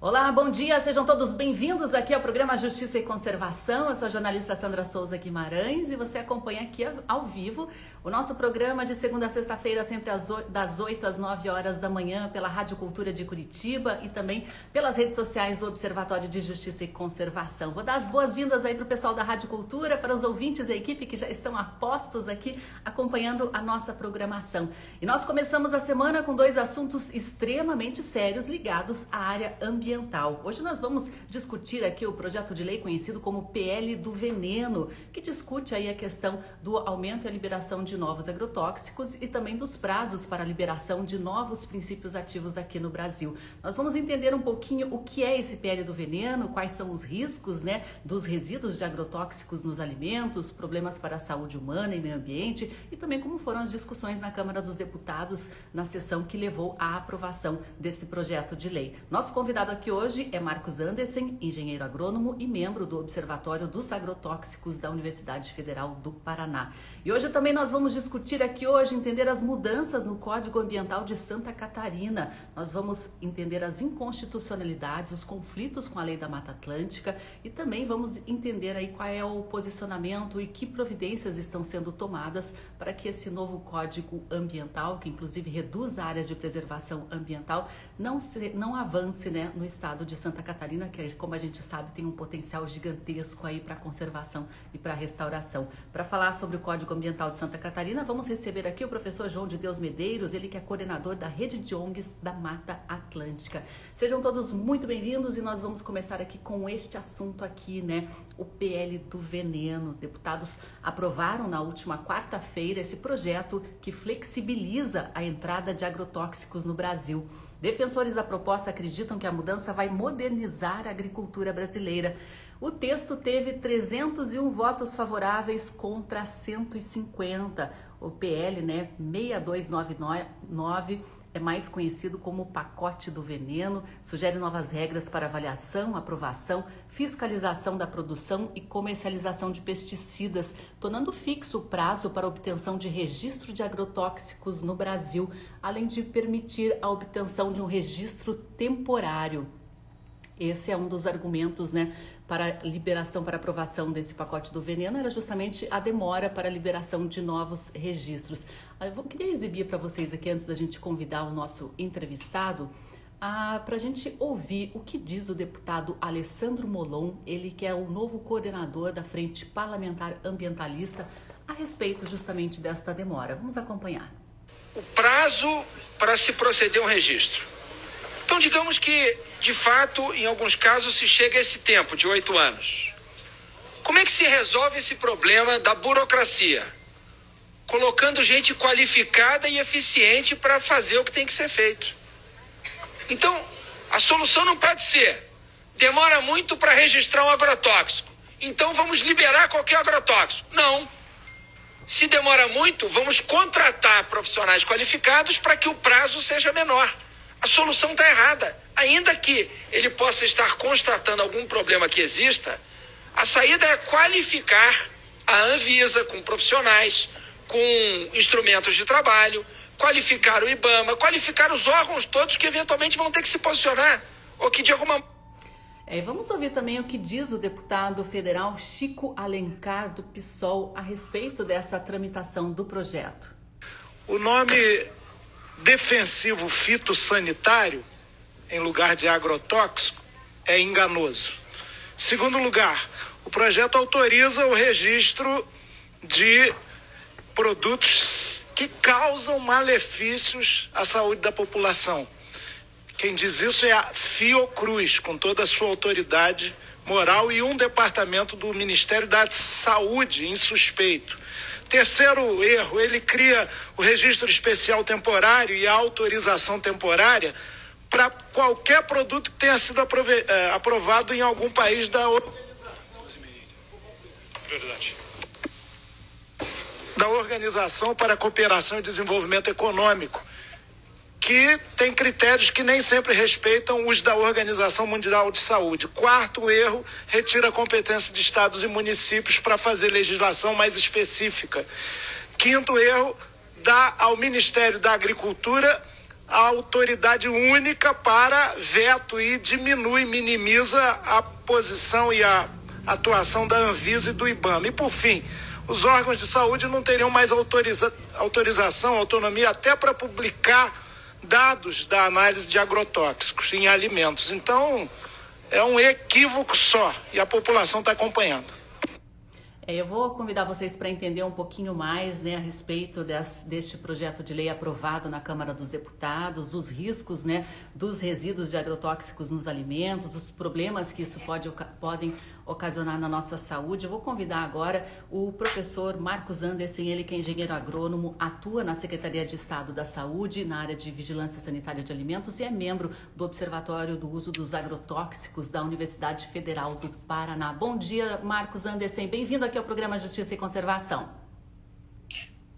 Olá, bom dia, sejam todos bem-vindos aqui ao programa Justiça e Conservação. Eu sou a jornalista Sandra Souza Guimarães e você acompanha aqui ao vivo o nosso programa de segunda a sexta-feira, sempre das 8 às 9 horas da manhã, pela Rádio Cultura de Curitiba e também pelas redes sociais do Observatório de Justiça e Conservação. Vou dar as boas-vindas aí para o pessoal da Rádio Cultura, para os ouvintes e a equipe que já estão a postos aqui acompanhando a nossa programação. E nós começamos a semana com dois assuntos extremamente sérios ligados à área ambiental. Hoje nós vamos discutir aqui o projeto de lei conhecido como PL do Veneno, que discute aí a questão do aumento e a liberação de novos agrotóxicos e também dos prazos para a liberação de novos princípios ativos aqui no Brasil. Nós vamos entender um pouquinho o que é esse PL do veneno, quais são os riscos né, dos resíduos de agrotóxicos nos alimentos, problemas para a saúde humana e meio ambiente e também como foram as discussões na Câmara dos Deputados na sessão que levou à aprovação desse projeto de lei. Nosso convidado aqui hoje é Marcos Andersen, engenheiro agrônomo e membro do Observatório dos Agrotóxicos da Universidade Federal do Paraná. E hoje também nós vamos discutir aqui hoje, entender as mudanças no Código Ambiental de Santa Catarina. Nós vamos entender as inconstitucionalidades, os conflitos com a Lei da Mata Atlântica e também vamos entender aí qual é o posicionamento e que providências estão sendo tomadas para que esse novo Código Ambiental, que inclusive reduz áreas de preservação ambiental, não, se, não avance né, no estado de Santa Catarina, que como a gente sabe tem um potencial gigantesco aí para conservação e para restauração. Para falar sobre o Código Ambiental de Santa Catarina, vamos receber aqui o professor João de Deus Medeiros, ele que é coordenador da rede de ONGs da Mata Atlântica. Sejam todos muito bem-vindos e nós vamos começar aqui com este assunto aqui, né? O PL do veneno. Deputados aprovaram na última quarta-feira esse projeto que flexibiliza a entrada de agrotóxicos no Brasil. Defensores da proposta acreditam que a mudança vai modernizar a agricultura brasileira. O texto teve 301 votos favoráveis contra 150. O PL, né, 6299 é mais conhecido como o pacote do veneno, sugere novas regras para avaliação, aprovação, fiscalização da produção e comercialização de pesticidas, tornando fixo o prazo para obtenção de registro de agrotóxicos no Brasil, além de permitir a obtenção de um registro temporário. Esse é um dos argumentos, né, para liberação, para aprovação desse pacote do veneno, era justamente a demora para a liberação de novos registros. Ah, eu queria exibir para vocês aqui, antes da gente convidar o nosso entrevistado, para a gente ouvir o que diz o deputado Alessandro Molon, ele que é o novo coordenador da Frente Parlamentar Ambientalista, a respeito justamente desta demora. Vamos acompanhar. O prazo para se proceder a um registro então, digamos que, de fato, em alguns casos se chega a esse tempo de oito anos. Como é que se resolve esse problema da burocracia? Colocando gente qualificada e eficiente para fazer o que tem que ser feito. Então, a solução não pode ser demora muito para registrar um agrotóxico. Então vamos liberar qualquer agrotóxico. Não. Se demora muito, vamos contratar profissionais qualificados para que o prazo seja menor a solução está errada. Ainda que ele possa estar constatando algum problema que exista, a saída é qualificar a Anvisa com profissionais, com instrumentos de trabalho, qualificar o IBAMA, qualificar os órgãos todos que eventualmente vão ter que se posicionar, ou que de alguma é, vamos ouvir também o que diz o deputado federal Chico Alencar, do PSOL, a respeito dessa tramitação do projeto. O nome defensivo fitossanitário, em lugar de agrotóxico, é enganoso. Segundo lugar, o projeto autoriza o registro de produtos que causam malefícios à saúde da população. Quem diz isso é a Fiocruz, com toda a sua autoridade moral, e um departamento do Ministério da Saúde insuspeito. Terceiro erro, ele cria o registro especial temporário e a autorização temporária para qualquer produto que tenha sido eh, aprovado em algum país da organização. Da Organização para a Cooperação e Desenvolvimento Econômico que tem critérios que nem sempre respeitam os da Organização Mundial de Saúde. Quarto erro, retira a competência de estados e municípios para fazer legislação mais específica. Quinto erro, dá ao Ministério da Agricultura a autoridade única para veto e diminui, minimiza a posição e a atuação da Anvisa e do IBAMA. E por fim, os órgãos de saúde não teriam mais autoriza autorização, autonomia até para publicar dados da análise de agrotóxicos em alimentos. Então, é um equívoco só e a população está acompanhando. É, eu vou convidar vocês para entender um pouquinho mais né, a respeito des, deste projeto de lei aprovado na Câmara dos Deputados, os riscos né, dos resíduos de agrotóxicos nos alimentos, os problemas que isso pode, podem ocasionar na nossa saúde. Eu vou convidar agora o professor Marcos Anderson, ele que é engenheiro agrônomo, atua na Secretaria de Estado da Saúde, na área de Vigilância Sanitária de Alimentos e é membro do Observatório do Uso dos Agrotóxicos da Universidade Federal do Paraná. Bom dia, Marcos Anderson. Bem-vindo aqui ao programa Justiça e Conservação.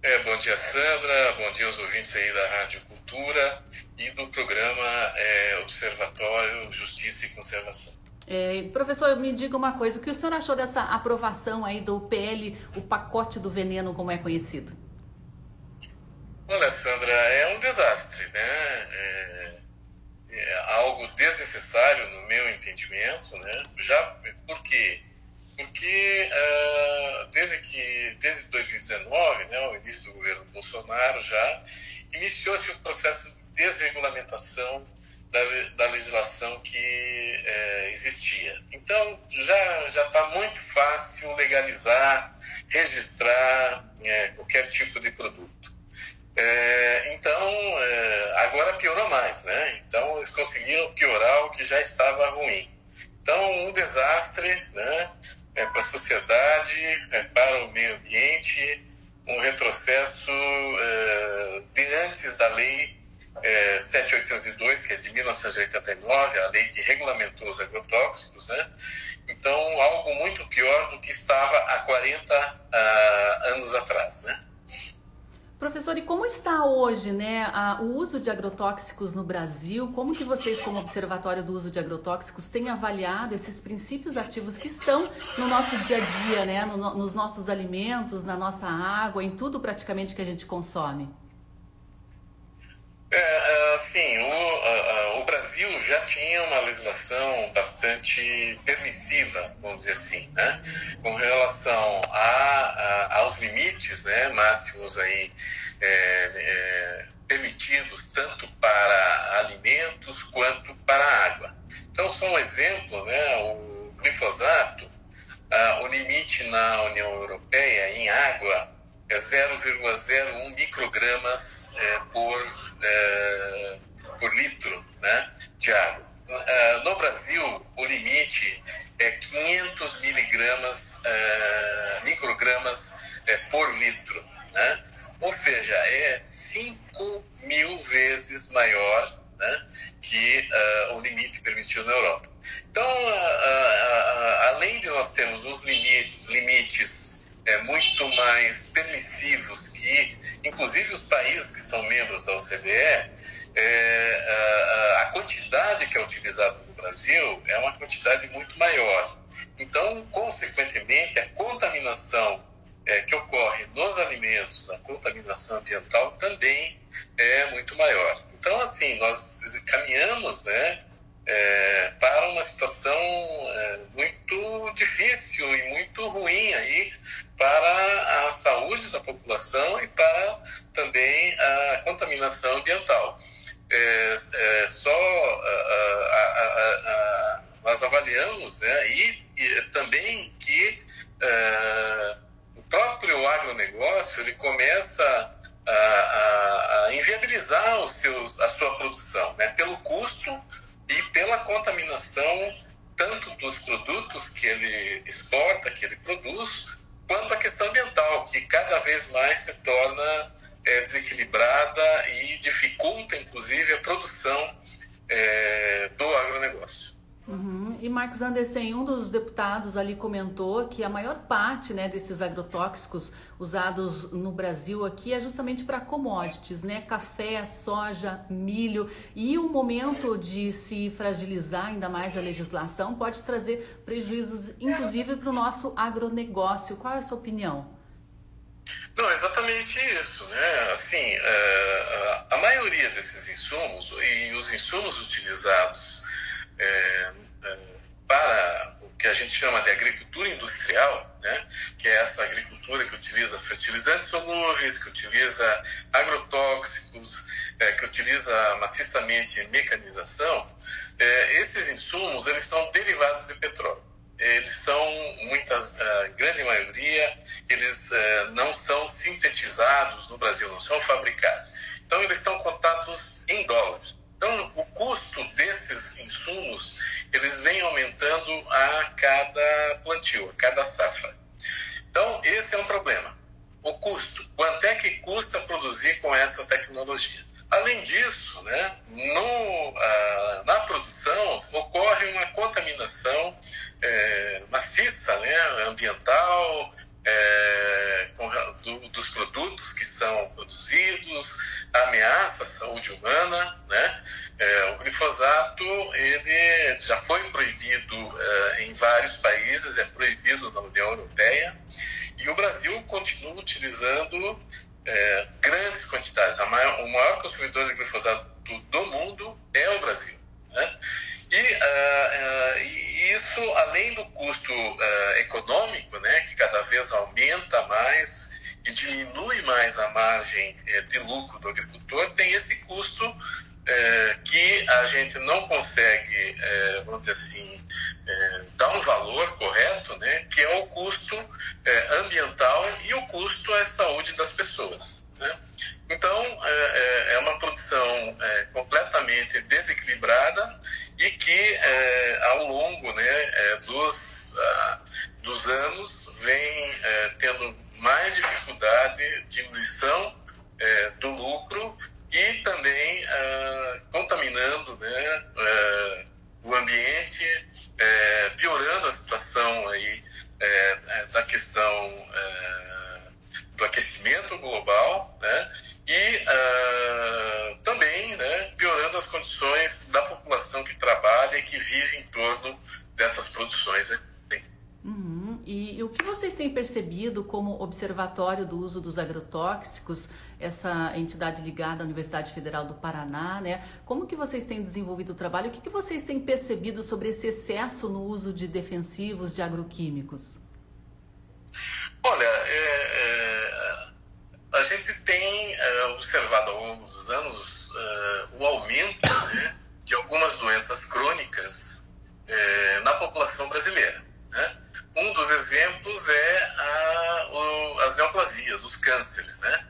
É, bom dia, Sandra. Bom dia aos ouvintes aí da Rádio Cultura e do programa é, Observatório Justiça e Conservação. É, professor, me diga uma coisa, o que o senhor achou dessa aprovação aí do PL, o pacote do veneno, como é conhecido? Olha, Sandra, é um desastre, né? É, é algo desnecessário no meu entendimento, né? Já, por quê? Porque uh, desde que desde 2019, né, o início do governo Bolsonaro já iniciou-se o processo de desregulamentação da, da legislação que é, existia. Então, já está muito fácil legalizar, registrar é, qualquer tipo de produto. É, então, é, agora piorou mais, né? Então, eles conseguiram piorar o que já estava ruim. Então, um desastre né, é, para a sociedade, é, para o meio ambiente, um retrocesso de antes da lei é, 7802, que é de 1989, a lei que regulamentou os agrotóxicos, né? Então, algo muito pior do que estava há 40 uh, anos atrás, né? Professor, e como está hoje né, a, o uso de agrotóxicos no Brasil? Como que vocês, como Observatório do Uso de Agrotóxicos, têm avaliado esses princípios ativos que estão no nosso dia a dia, né, no, nos nossos alimentos, na nossa água, em tudo praticamente que a gente consome? É, assim, o, o Brasil já tinha uma legislação bastante permissiva, vamos dizer assim, né? com relação a, a aos limites né, máximos aí, é, é, permitidos tanto para alimentos quanto para água. Então, só um exemplo, né, o glifosato, ah, o limite na União Europeia em água é 0,01 microgramas é, por é, por litro né, de água. É, no Brasil, o limite é 500 miligramas, é, microgramas por litro. Né? Ou seja, é 5 mil vezes maior né, que o limite permitido na Europa. Então, além de nós termos os limites, limites muito mais permissivos que, inclusive, os países que são membros da OCDE, é, a, a, quantidade que é utilizada no Brasil é uma quantidade muito maior. Então, consequentemente, a contaminação é, que ocorre nos alimentos, a contaminação ambiental também é muito maior. Então, assim, nós caminhamos né, é, para uma situação é, muito difícil e muito ruim aí para a saúde da população e para também a contaminação ambiental. É, é só a, a, a, nós avaliamos né, e, e também que é, o próprio agronegócio ele começa a, inviabilizar os seus, a sua produção, né, pelo custo e pela contaminação tanto dos produtos que ele exporta, que ele produz, quanto a questão ambiental, que cada vez mais se torna é, desequilibrada e dificulta, inclusive, a produção é, do agronegócio. Uhum. E Marcos Anderson, um dos deputados ali comentou que a maior parte né, desses agrotóxicos usados no Brasil aqui é justamente para commodities, né? Café, soja, milho. E o momento de se fragilizar ainda mais a legislação pode trazer prejuízos, inclusive, para o nosso agronegócio. Qual é a sua opinião? Não, exatamente isso, né? Assim, a, a maioria desses insumos e os insumos utilizados é, é, para o que a gente chama de agricultura industrial, né? Que é essa agricultura que utiliza fertilizantes solúveis, que utiliza agrotóxicos, é, que utiliza maciçamente mecanização, é, esses insumos eles são derivados de petróleo eles são, muitas, a grande maioria, eles uh, não são sintetizados no Brasil, não são fabricados. Então, eles estão cotados em dólares. Então, o custo desses insumos, eles vem aumentando a cada plantio, a cada safra. Então, esse é um problema. O custo. Quanto é que custa produzir com essa tecnologia? Além disso, né, no, ah, na produção ocorre uma contaminação é, maciça, né, ambiental, é, com, do, dos produtos que são produzidos, ameaça à saúde humana, né? É, o glifosato ele já foi proibido é, em vários países, é proibido na União Europeia e o Brasil continua utilizando é, grandes quantidades. Maior, o maior consumidor de glifosato do, do mundo é o Brasil. Né? E, uh, uh, isso, além do custo uh, econômico, né, que cada vez aumenta mais e diminui mais a margem eh, de lucro do agricultor, tem esse custo eh, que a gente não consegue, eh, vamos dizer assim, dar um valor correto, né, que é o custo ambiental e o custo à saúde das pessoas. Né? Então, é, é, uma produção é, completamente desequilibrada e que, é, ao longo né, dos, uh, dos anos, vem é, tendo mais dificuldade, diminuição é, do lucro e também uh, contaminando né, o ambiente, piorando a situação aí, da questão do aquecimento global, né? E uh, também, né, piorando as condições da população que trabalha e que vive em torno dessas produções. Né? Uhum. E, e, o que vocês têm percebido como observatório do uso dos agrotóxicos, essa entidade ligada à Universidade Federal do Paraná, né? Como que vocês têm desenvolvido o trabalho? O que, que vocês têm percebido sobre esse excesso no uso de defensivos, de agroquímicos? Olha, é, é, a gente tem é, observado ao longo dos anos é, o aumento né, de algumas doenças crônicas é, na população brasileira. Né? Um dos exemplos é a, o, as neoplasias, os cânceres. Né?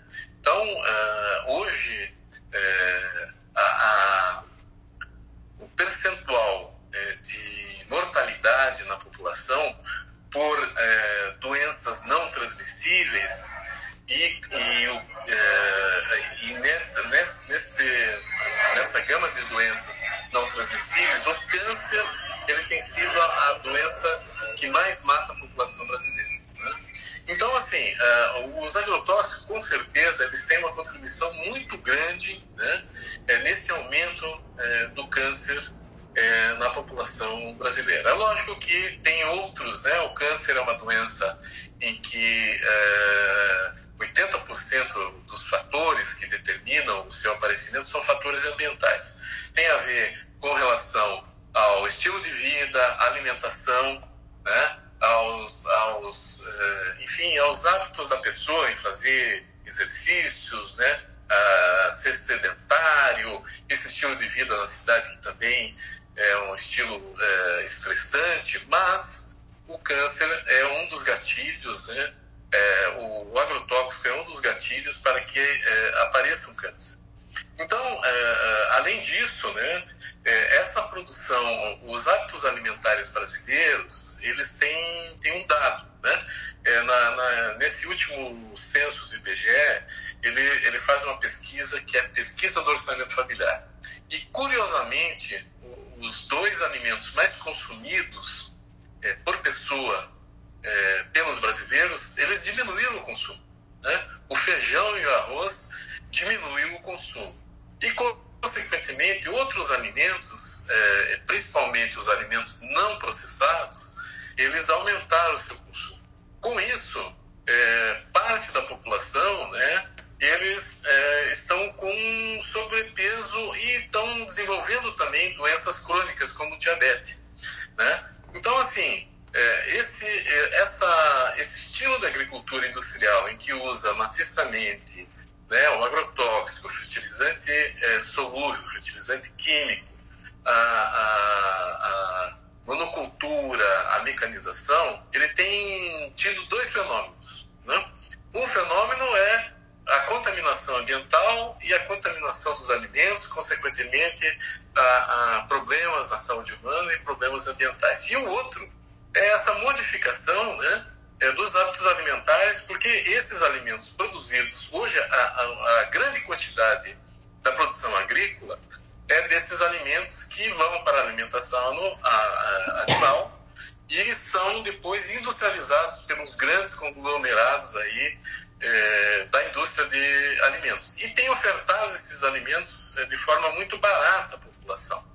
Uh, os agrotóxicos, com certeza, eles têm uma contribuição muito grande Na, na, nesse último censo do IBGE, ele, ele faz uma pesquisa que é pesquisa do orçamento familiar. E, curiosamente, os dois alimentos mais consumidos é, por pessoa é, pelos brasileiros, eles diminuíram o consumo. Né? O feijão e o arroz diminuíram o consumo. E, consequentemente, outros alimentos, é, principalmente os alimentos não processados, eles aumentaram o seu consumo. Com isso, é, parte da população, né, eles é, estão com sobrepeso e estão desenvolvendo também doenças crônicas como diabetes, né? Então, assim, é, esse, é, essa, esse estilo de agricultura industrial em que usa maciçamente né, o agrotóxico, o fertilizante é, solúvel, fertilizante químico, a, a monocultura, a mecanização, ele tem tido dois fenômenos. Né? Um fenômeno é a contaminação ambiental e a contaminação dos alimentos, consequentemente, a, a problemas na saúde humana e problemas ambientais. E o outro é essa modificação né, é, dos hábitos alimentares, porque esses alimentos produzidos, hoje a, a, a grande quantidade da produção agrícola é desses alimentos que vão para a alimentação animal e são depois industrializados pelos grandes conglomerados aí é, da indústria de alimentos. E tem ofertado esses alimentos é, de forma muito barata à população.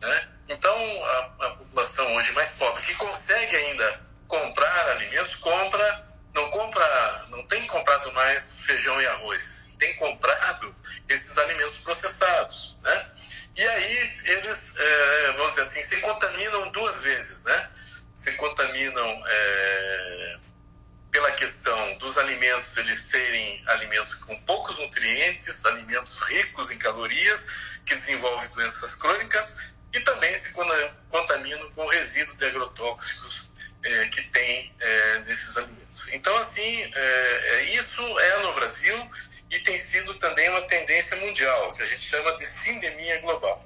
Né? Então, a, a, população hoje mais pobre, que consegue ainda comprar alimentos, compra, não compra, não tem comprado mais feijão e arroz, tem comprado esses alimentos processados, né? E aí eles, é, vamos dizer assim, se contaminam duas vezes, né? Se contaminam é, pela questão dos alimentos eles serem alimentos com poucos nutrientes, alimentos ricos em calorias, que desenvolvem doenças crônicas, e também se contaminam com o resíduo de agrotóxicos é, que tem é, nesses alimentos. Então, assim, é, é, isso é no Brasil e tem sido também uma tendência mundial, que a gente chama de sindemia global.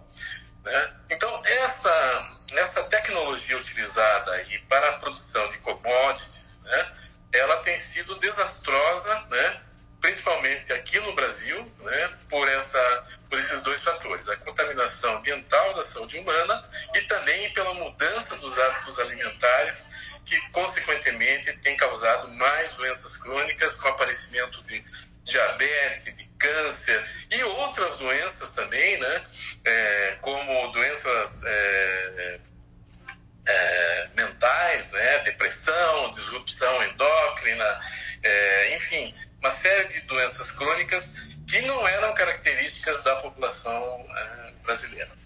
Né? Então, essa, essa tecnologia utilizada aí para a produção de commodities, né, ela tem sido desastrosa, né, principalmente aqui no Brasil, né, por, essa, por esses dois fatores, a contaminação ambiental da saúde humana e também pela mudança dos hábitos alimentares, que consequentemente tem causado mais doenças crônicas com aparecimento de diabetes, de câncer e outras doenças também, né, é, como doenças é, é, mentais, né, depressão, disrupção endócrina, é, enfim, uma série de doenças crônicas que não eram características da população é, brasileira.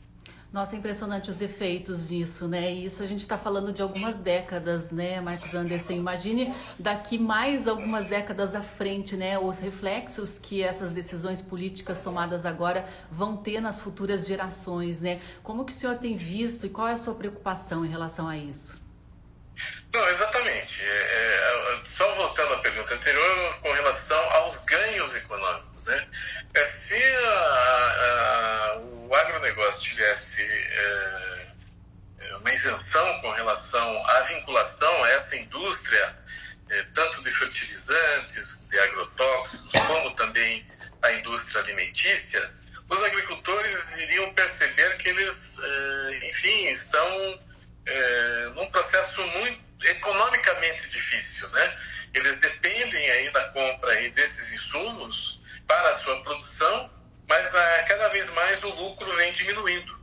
Nossa, é impressionante os efeitos disso, né? E isso a gente está falando de algumas décadas, né, Marcos Anderson? Imagine daqui mais algumas décadas à frente, né? Os reflexos que essas decisões políticas tomadas agora vão ter nas futuras gerações, né? Como que o senhor tem visto e qual é a sua preocupação em relação a isso? Não, exatamente. É, é, só voltando à pergunta anterior, com relação aos ganhos econômicos, né? É, se a, a, o agronegócio tivesse é, é, uma isenção com relação à vinculação a essa indústria, é, tanto de fertilizantes, de agrotóxicos, como também a indústria alimentícia, os agricultores iriam perceber que eles, é, enfim, estão num processo muito economicamente difícil, né? Eles dependem aí da compra aí desses insumos para a sua produção, mas ah, cada vez mais o lucro vem diminuindo,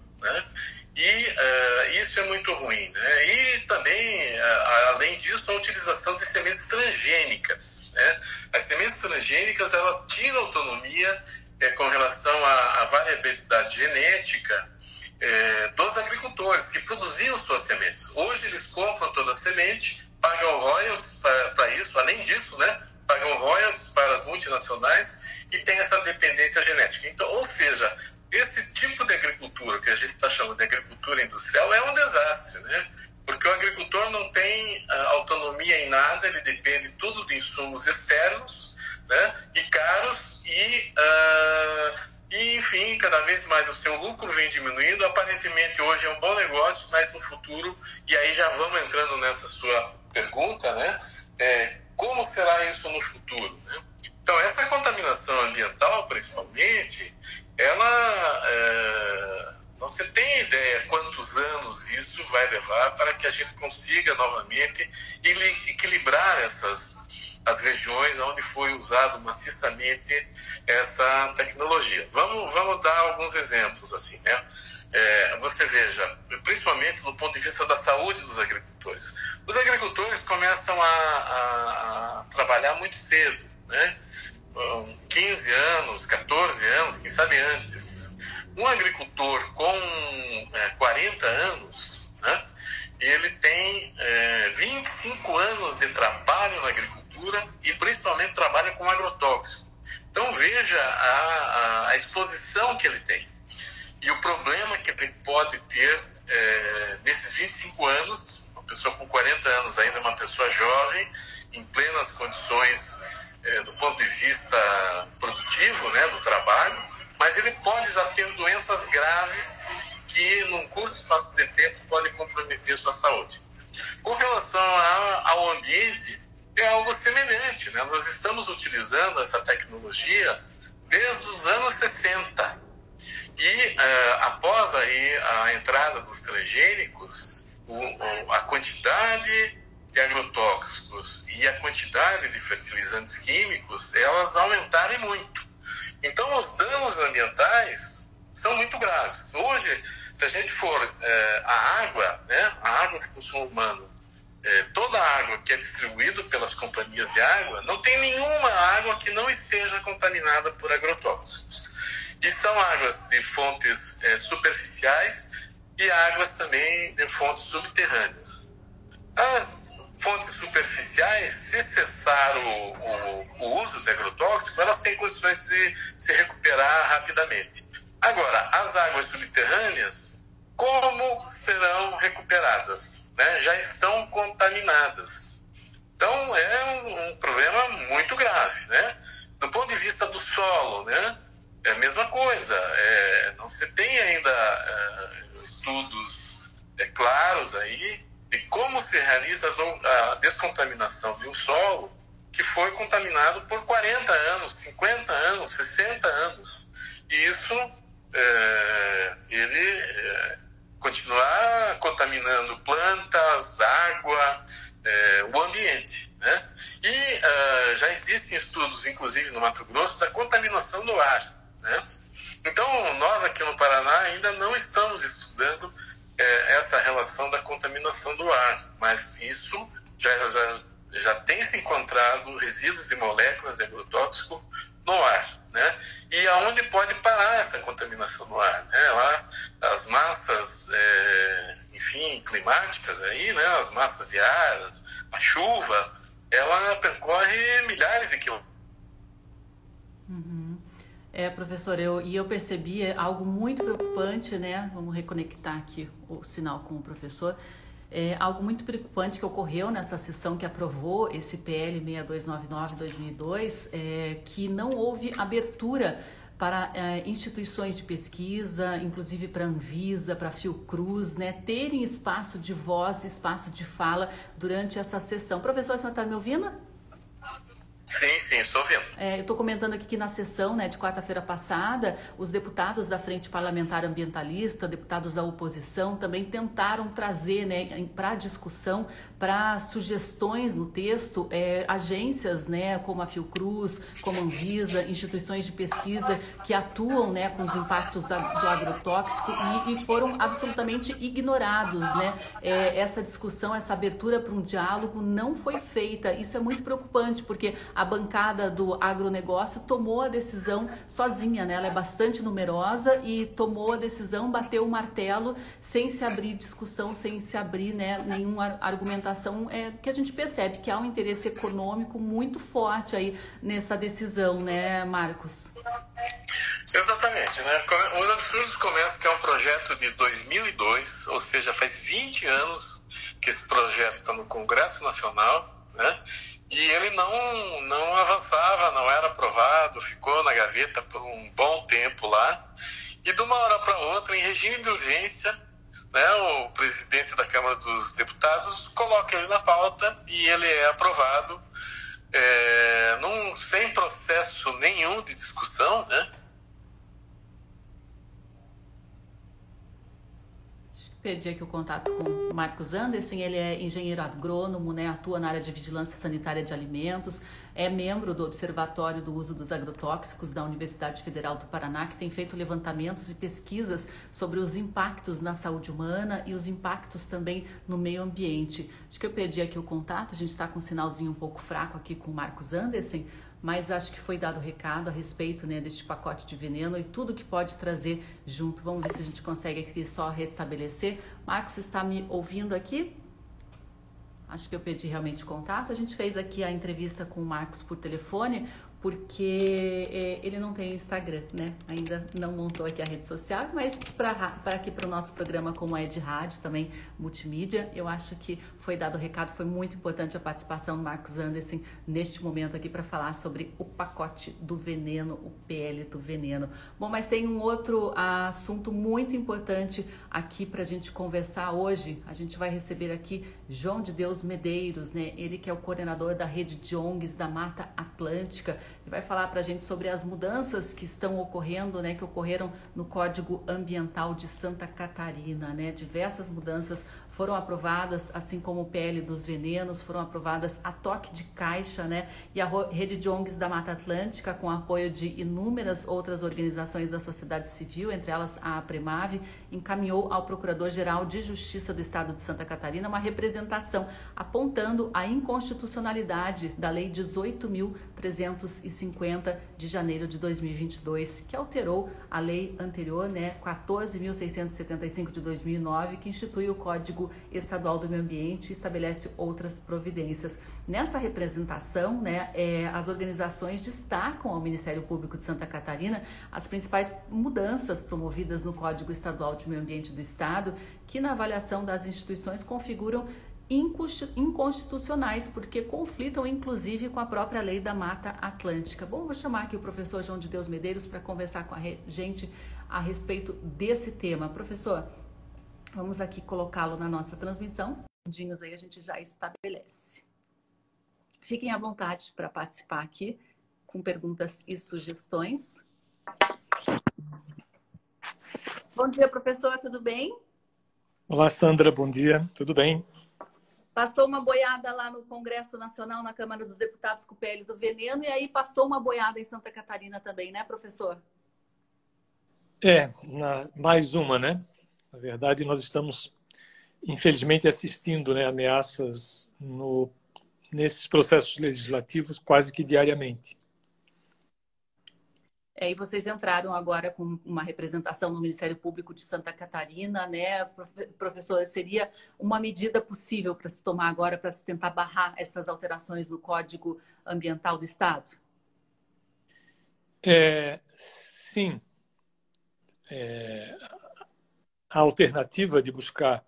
tecnologia. Vamos, vamos dar alguns exemplos assim, né? É, você veja, principalmente do ponto de vista da saúde dos agricultores. Os agricultores começam a, a, a trabalhar muito cedo, né? Hum, 15 anos, 14 anos, quem sabe antes. Um agricultor com é, 40 anos, né? ele tem é, 25 anos de trabalho na agricultura e principalmente trabalha com agrotóxicos. Então veja a, a, a exposição que ele tem e o problema que ele pode ter é, nesses 25 anos, uma pessoa com 40 anos ainda, uma pessoa jovem, em plenas condições é, do ponto de vista produtivo, né, do trabalho, mas ele pode já ter doenças graves que, num curto espaço de tempo, podem comprometer sua saúde. Com relação a, ao ambiente, é algo semelhante. Né? Nós estamos utilizando essa tecnologia desde os anos 60. E uh, após aí a entrada dos transgênicos, o, o, a quantidade de agrotóxicos e a quantidade de fertilizantes químicos, elas aumentaram muito. Então, os danos ambientais são muito graves. Hoje, se a gente for é, a água, né, a água de consumo humano, é, toda a água que é distribuída pelas companhias de água, não tem nenhuma água que não esteja contaminada por agrotóxicos. E são águas de fontes é, superficiais e águas também de fontes subterrâneas. As fontes superficiais, se cessar o, o, o uso de agrotóxico, elas têm condições de se recuperar rapidamente. Agora, as águas subterrâneas, como serão recuperadas? Né? Já estão contaminadas. Então, é um, um, problema muito grave. Né? Do ponto de vista do solo, né? é a mesma coisa. É, não se tem ainda é, estudos é, claros aí de como se realiza a descontaminação de um solo que foi contaminado por 40 anos, 50 anos, 60 anos. E isso, é, ele é, continuar contaminando plantas, água, é, o ambiente. Né? E é, já existem estudos, inclusive no Mato Grosso, da contaminação do ar. Né? Então, nós aqui no Paraná ainda não estamos estudando é, essa relação da contaminação do ar, mas isso já, já, já tem se encontrado resíduos de moléculas de agrotóxico no ar, né? E aonde pode parar essa contaminação no ar, né? Lá as massas, é, enfim, climáticas aí, né? As massas de ar, a chuva, ela percorre milhares de quilômetros é, professor, eu, e eu percebi algo muito preocupante, né? Vamos reconectar aqui o sinal com o professor. É, algo muito preocupante que ocorreu nessa sessão que aprovou esse PL 6299-2002, é, que não houve abertura para é, instituições de pesquisa, inclusive para Anvisa, para Fiocruz, né, terem espaço de voz, espaço de fala durante essa sessão. Professor, a senhora está me ouvindo? Sim, sim, estou vendo. É, eu estou comentando aqui que na sessão né, de quarta-feira passada, os deputados da Frente Parlamentar Ambientalista, deputados da oposição, também tentaram trazer né, para discussão, para sugestões no texto, é, agências né, como a Fiocruz, como a Anvisa, instituições de pesquisa que atuam né, com os impactos da, do agrotóxico e, e, foram absolutamente ignorados. Né? É, essa discussão, essa abertura para um diálogo não foi feita. Isso é muito preocupante, porque a bancada do agronegócio tomou a decisão sozinha, né? Ela é bastante numerosa e tomou a decisão, bateu o martelo sem se abrir discussão, sem se abrir né, nenhuma argumentação, é, que a gente percebe que há um interesse econômico muito forte aí nessa decisão, né, Marcos? Exatamente, né? Os absurdos começam que é um projeto de 2002, ou seja, faz 20 anos que esse projeto está no Congresso Nacional, né? E ele não, não avançava, não era aprovado, ficou na gaveta por um bom tempo lá. E de uma hora para outra, em regime de urgência, né, o presidente da Câmara dos Deputados coloca ele na pauta e ele é aprovado é, num, sem processo nenhum de discussão, né? Perdi aqui o contato com Marcos Anderson, ele é engenheiro agrônomo, né, atua na área de vigilância sanitária de alimentos, é membro do Observatório do Uso dos Agrotóxicos da Universidade Federal do Paraná, que tem feito levantamentos e pesquisas sobre os impactos na saúde humana e os impactos também no meio ambiente. Acho que eu perdi aqui o contato, a gente está com um sinalzinho um pouco fraco aqui com o Marcos Anderson, mas acho que foi dado o recado a respeito né, deste pacote de veneno e tudo que pode trazer junto. Vamos ver se a gente consegue aqui só restabelecer. Marcos, está me ouvindo aqui? acho que eu pedi realmente contato. A gente fez aqui a entrevista com o Marcos por telefone, porque é, ele não tem Instagram, né? Ainda não montou aqui a rede social, mas para aqui para o nosso programa, como é de rádio, também multimídia, eu acho que foi dado o recado, foi muito importante a participação do Marcos Anderson neste momento aqui para falar sobre o pacote do veneno, o PL do veneno. Bom, mas tem um outro assunto muito importante aqui para a gente conversar hoje. A gente vai receber aqui João de Deus Medeiros, né? Ele que é o coordenador da rede de ONGs da Mata Atlântica e vai falar para a gente sobre as mudanças que estão ocorrendo, né, que ocorreram no Código Ambiental de Santa Catarina, né? Diversas mudanças foram aprovadas, assim como o PL dos venenos, foram aprovadas a toque de caixa, né? E a rede de ONGs da Mata Atlântica, com apoio de inúmeras outras organizações da sociedade civil, entre elas a Apremave, encaminhou ao Procurador-Geral de Justiça do Estado de Santa Catarina uma representação apontando a inconstitucionalidade da Lei 18.350 de janeiro de 2022, que alterou a lei anterior, né, 14.675 de 2009, que institui o Código Estadual do Meio Ambiente estabelece outras providências. Nesta representação, né, é, as organizações destacam ao Ministério Público de Santa Catarina as principais mudanças promovidas no Código Estadual de Meio Ambiente do Estado, que na avaliação das instituições configuram inconstitucionais, porque conflitam inclusive com a própria lei da Mata Atlântica. Bom, vou chamar aqui o professor João de Deus Medeiros para conversar com a gente a respeito desse tema. Professor, Vamos aqui colocá-lo na nossa transmissão. Segundinhos aí a gente já estabelece. Fiquem à vontade para participar aqui com perguntas e sugestões. Bom dia, professor, tudo bem? Olá, Sandra, bom dia, tudo bem? Passou uma boiada lá no Congresso Nacional, na Câmara dos Deputados, com o PL do Veneno, e aí passou uma boiada em Santa Catarina também, né, professor? É, na, mais uma, né? Na verdade, nós estamos, infelizmente, assistindo né, ameaças no, nesses processos legislativos quase que diariamente. É, e vocês entraram agora com uma representação no Ministério Público de Santa Catarina, né? Professor, seria uma medida possível para se tomar agora para se tentar barrar essas alterações no Código Ambiental do Estado? É, sim. É, a alternativa de buscar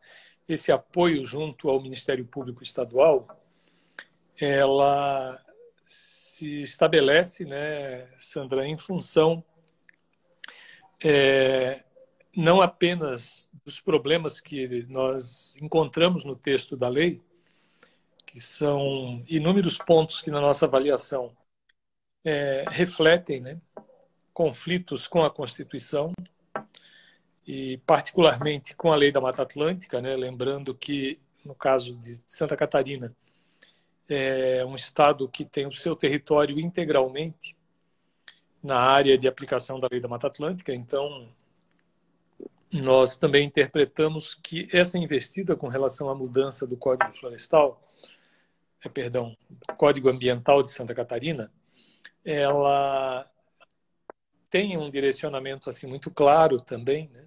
esse apoio junto ao Ministério Público Estadual, ela se estabelece, né, Sandra, em função é, não apenas dos problemas que nós encontramos no texto da lei, que são inúmeros pontos que na nossa avaliação é, refletem né, conflitos com a Constituição, e particularmente com a lei da Mata Atlântica, né? lembrando que no caso de Santa Catarina é um estado que tem o seu território integralmente na área de aplicação da lei da Mata Atlântica, então nós também interpretamos que essa investida com relação à mudança do Código Florestal, é, perdão, Código Ambiental de Santa Catarina, ela tem um direcionamento assim muito claro também, né?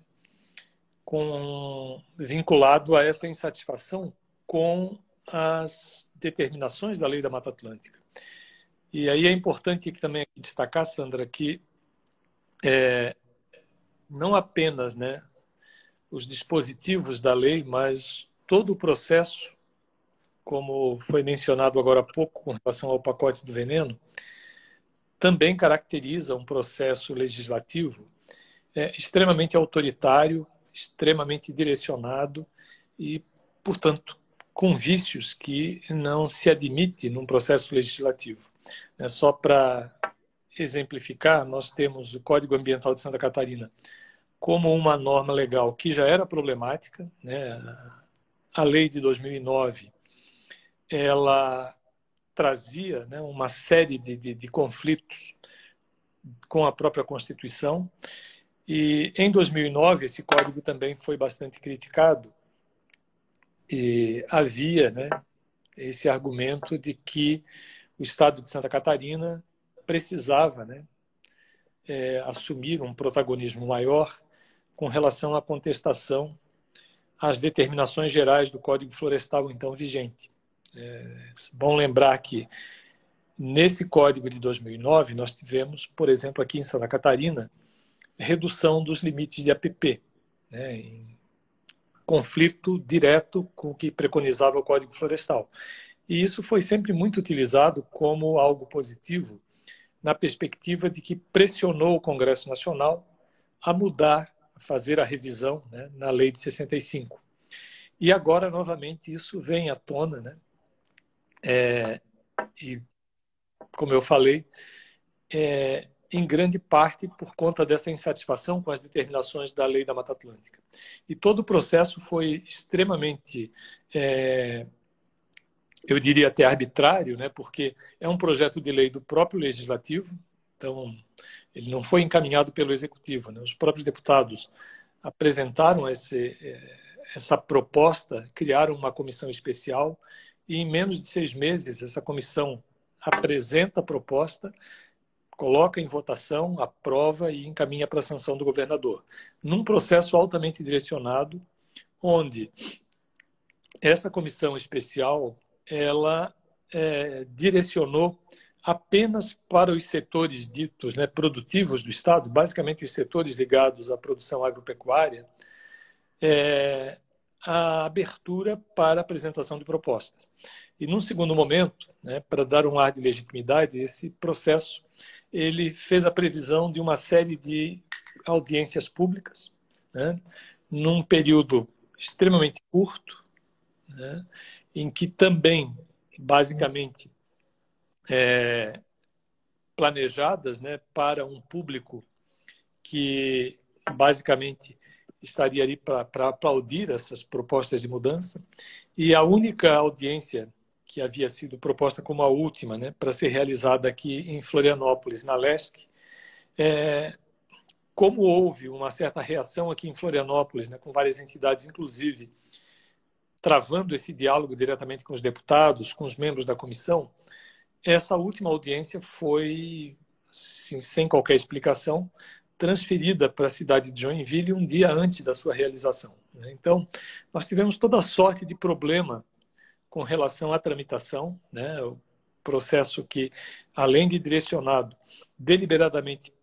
Com, vinculado a essa insatisfação com as determinações da lei da Mata Atlântica. E aí é importante também destacar, Sandra, que é, não apenas né, os dispositivos da lei, mas todo o processo, como foi mencionado agora há pouco com relação ao pacote do veneno, também caracteriza um processo legislativo é, extremamente autoritário extremamente direcionado e, portanto, com vícios que não se admite num processo legislativo. É só para exemplificar, nós temos o Código Ambiental de Santa Catarina como uma norma legal que já era problemática, né? A lei de 2009 ela trazia né, uma série de, de, de conflitos com a própria Constituição e em 2009 esse código também foi bastante criticado e havia, né, esse argumento de que o Estado de Santa Catarina precisava, né, é, assumir um protagonismo maior com relação à contestação às determinações gerais do Código Florestal então vigente. É bom lembrar que nesse código de 2009 nós tivemos, por exemplo, aqui em Santa Catarina, redução dos limites de APP, né, em conflito direto com o que preconizava o Código Florestal. E isso foi sempre muito utilizado como algo positivo, na perspectiva de que pressionou o Congresso Nacional a mudar, a fazer a revisão né, na Lei de 65. E agora, novamente, isso vem à tona, né? É, e, como eu falei, é, em grande parte por conta dessa insatisfação com as determinações da lei da Mata Atlântica. E todo o processo foi extremamente, é, eu diria até arbitrário, né, porque é um projeto de lei do próprio legislativo, então ele não foi encaminhado pelo executivo. Né? Os próprios deputados apresentaram esse, é, essa proposta, criaram uma comissão especial e em menos de seis meses essa comissão apresenta a proposta coloca em votação, aprova e encaminha para a sanção do governador, num processo altamente direcionado, onde essa comissão especial ela é, direcionou apenas para os setores ditos né, produtivos do Estado, basicamente os setores ligados à produção agropecuária, é, a abertura para apresentação de propostas. E, num segundo momento, né, para dar um ar de legitimidade, esse processo ele fez a previsão de uma série de audiências públicas, né, num período extremamente curto, né, em que também, basicamente, é, planejadas né, para um público que, basicamente, estaria ali para aplaudir essas propostas de mudança. E a única audiência que havia sido proposta como a última, né, para ser realizada aqui em Florianópolis, na LESC, é, como houve uma certa reação aqui em Florianópolis, né, com várias entidades, inclusive, travando esse diálogo diretamente com os deputados, com os membros da comissão, essa última audiência foi, sem qualquer explicação, transferida para a cidade de Joinville um dia antes da sua realização. Né. Então, nós tivemos toda sorte de problema com relação à tramitação, né, o processo que, além de direcionado, deliberadamente